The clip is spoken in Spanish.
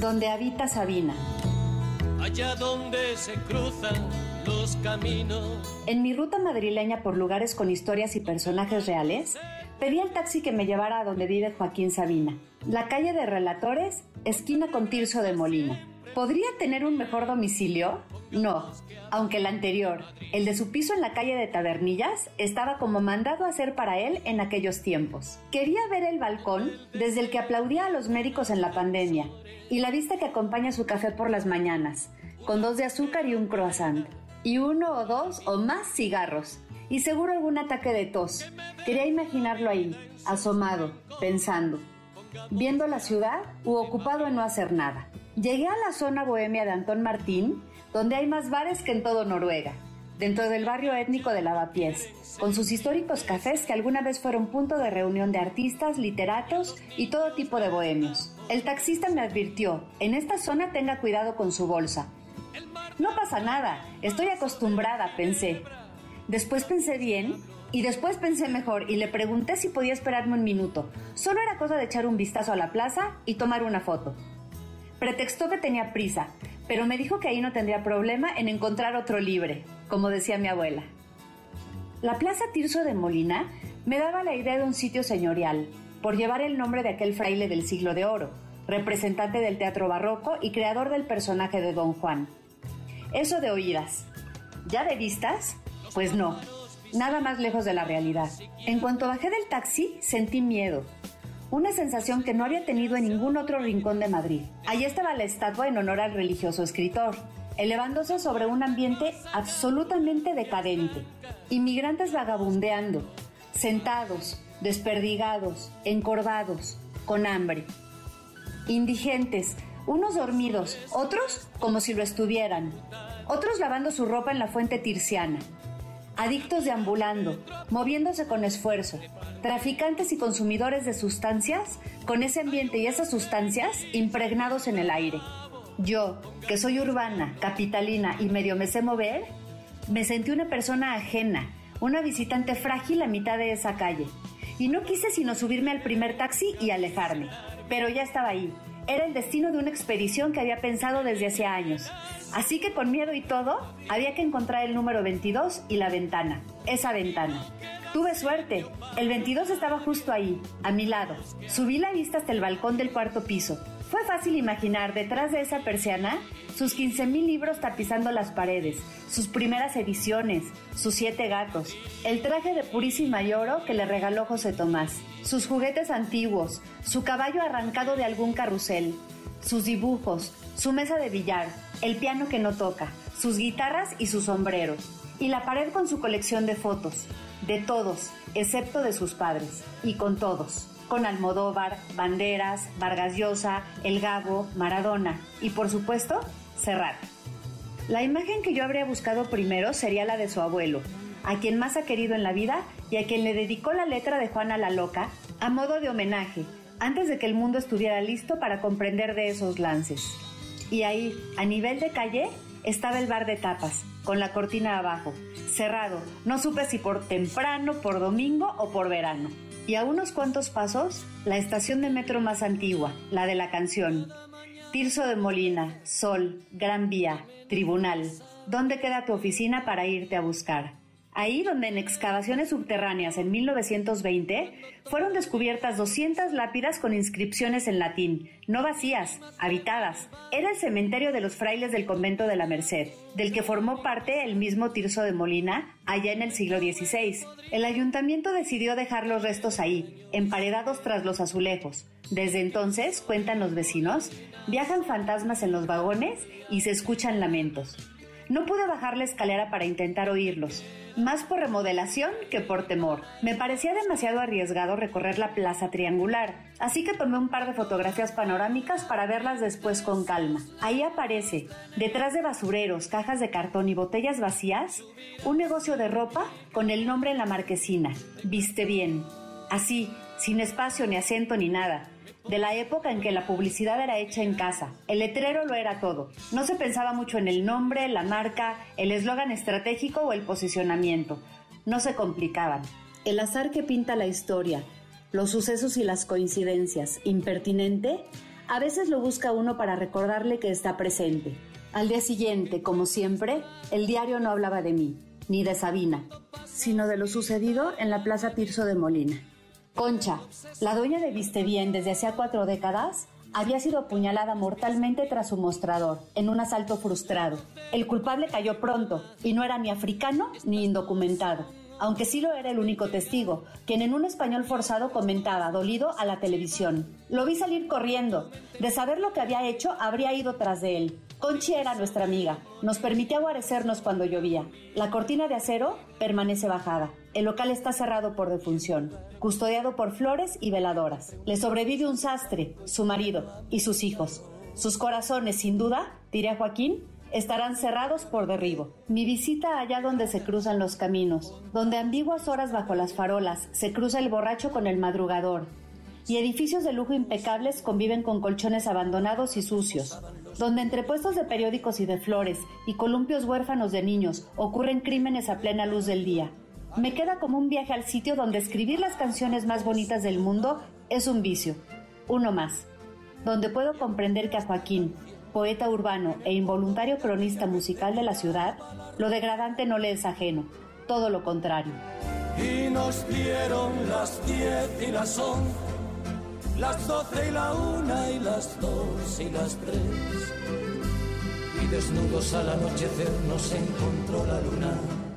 donde habita Sabina. Allá donde se cruzan los caminos. En mi ruta madrileña por lugares con historias y personajes reales, pedí al taxi que me llevara a donde vive Joaquín Sabina, la calle de Relatores, esquina con Tirso de Molina. ¿Podría tener un mejor domicilio? No, aunque el anterior, el de su piso en la calle de Tabernillas, estaba como mandado a hacer para él en aquellos tiempos. Quería ver el balcón desde el que aplaudía a los médicos en la pandemia y la vista que acompaña su café por las mañanas, con dos de azúcar y un croissant, y uno o dos o más cigarros, y seguro algún ataque de tos. Quería imaginarlo ahí, asomado, pensando, viendo la ciudad u ocupado en no hacer nada. Llegué a la zona bohemia de Antón Martín, donde hay más bares que en todo Noruega, dentro del barrio étnico de Lavapiés, con sus históricos cafés que alguna vez fueron punto de reunión de artistas, literatos y todo tipo de bohemios. El taxista me advirtió, en esta zona tenga cuidado con su bolsa. No pasa nada, estoy acostumbrada, pensé. Después pensé bien y después pensé mejor y le pregunté si podía esperarme un minuto. Solo era cosa de echar un vistazo a la plaza y tomar una foto. Pretextó que tenía prisa, pero me dijo que ahí no tendría problema en encontrar otro libre, como decía mi abuela. La Plaza Tirso de Molina me daba la idea de un sitio señorial, por llevar el nombre de aquel fraile del siglo de oro, representante del teatro barroco y creador del personaje de Don Juan. Eso de oídas. ¿Ya de vistas? Pues no, nada más lejos de la realidad. En cuanto bajé del taxi, sentí miedo, una sensación que no había tenido en ningún otro rincón de Madrid. Allí estaba la estatua en honor al religioso escritor, elevándose sobre un ambiente absolutamente decadente. Inmigrantes vagabundeando, sentados, desperdigados, encorvados, con hambre. Indigentes, unos dormidos, otros como si lo estuvieran, otros lavando su ropa en la fuente tirciana adictos deambulando, moviéndose con esfuerzo, traficantes y consumidores de sustancias con ese ambiente y esas sustancias impregnados en el aire. Yo, que soy urbana, capitalina y medio me sé mover, me sentí una persona ajena, una visitante frágil a mitad de esa calle. Y no quise sino subirme al primer taxi y alejarme. Pero ya estaba ahí. Era el destino de una expedición que había pensado desde hace años. Así que con miedo y todo, había que encontrar el número 22 y la ventana, esa ventana. Tuve suerte, el 22 estaba justo ahí, a mi lado. Subí la vista hasta el balcón del cuarto piso. Fue fácil imaginar detrás de esa persiana sus 15.000 libros tapizando las paredes, sus primeras ediciones, sus siete gatos, el traje de purísima y oro que le regaló José Tomás, sus juguetes antiguos, su caballo arrancado de algún carrusel, sus dibujos, su mesa de billar, el piano que no toca, sus guitarras y sus sombreros, y la pared con su colección de fotos, de todos, excepto de sus padres, y con todos, con Almodóvar, Banderas, Vargas Llosa, El Gabo, Maradona, y por supuesto, Serrat. La imagen que yo habría buscado primero sería la de su abuelo, a quien más ha querido en la vida y a quien le dedicó la letra de Juana la Loca a modo de homenaje, antes de que el mundo estuviera listo para comprender de esos lances. Y ahí, a nivel de calle, estaba el bar de tapas, con la cortina abajo, cerrado. No supe si por temprano, por domingo o por verano. Y a unos cuantos pasos, la estación de metro más antigua, la de la canción. Tirso de Molina, Sol, Gran Vía, Tribunal. ¿Dónde queda tu oficina para irte a buscar? Ahí donde en excavaciones subterráneas en 1920 fueron descubiertas 200 lápidas con inscripciones en latín, no vacías, habitadas. Era el cementerio de los frailes del convento de la Merced, del que formó parte el mismo Tirso de Molina allá en el siglo XVI. El ayuntamiento decidió dejar los restos ahí, emparedados tras los azulejos. Desde entonces, cuentan los vecinos, viajan fantasmas en los vagones y se escuchan lamentos. No pude bajar la escalera para intentar oírlos, más por remodelación que por temor. Me parecía demasiado arriesgado recorrer la plaza triangular, así que tomé un par de fotografías panorámicas para verlas después con calma. Ahí aparece, detrás de basureros, cajas de cartón y botellas vacías, un negocio de ropa con el nombre en la marquesina. Viste bien. Así, sin espacio ni acento ni nada de la época en que la publicidad era hecha en casa. El letrero lo era todo. No se pensaba mucho en el nombre, la marca, el eslogan estratégico o el posicionamiento. No se complicaban. El azar que pinta la historia, los sucesos y las coincidencias, impertinente, A veces lo busca uno para recordarle que está presente. Al día siguiente, como siempre, el diario no hablaba de mí, ni de Sabina, sino de lo sucedido en la Plaza Tirso de Molina. Concha, la dueña de Viste Bien desde hacía cuatro décadas, había sido apuñalada mortalmente tras su mostrador, en un asalto frustrado. El culpable cayó pronto, y no era ni africano ni indocumentado, aunque sí lo era el único testigo, quien en un español forzado comentaba, dolido, a la televisión. Lo vi salir corriendo. De saber lo que había hecho, habría ido tras de él. Conchi era nuestra amiga. Nos permitía guarecernos cuando llovía. La cortina de acero permanece bajada. El local está cerrado por defunción, custodiado por flores y veladoras. Le sobrevive un sastre, su marido y sus hijos. Sus corazones, sin duda, diré Joaquín, estarán cerrados por derribo. Mi visita allá donde se cruzan los caminos, donde ambiguas horas bajo las farolas se cruza el borracho con el madrugador, y edificios de lujo impecables conviven con colchones abandonados y sucios, donde entre puestos de periódicos y de flores y columpios huérfanos de niños ocurren crímenes a plena luz del día. Me queda como un viaje al sitio donde escribir las canciones más bonitas del mundo es un vicio, uno más, donde puedo comprender que a Joaquín, poeta urbano e involuntario cronista musical de la ciudad, lo degradante no le es ajeno, todo lo contrario. Y nos dieron las las doce y la una y las dos y las tres. Y desnudos al anochecer nos encontró la luna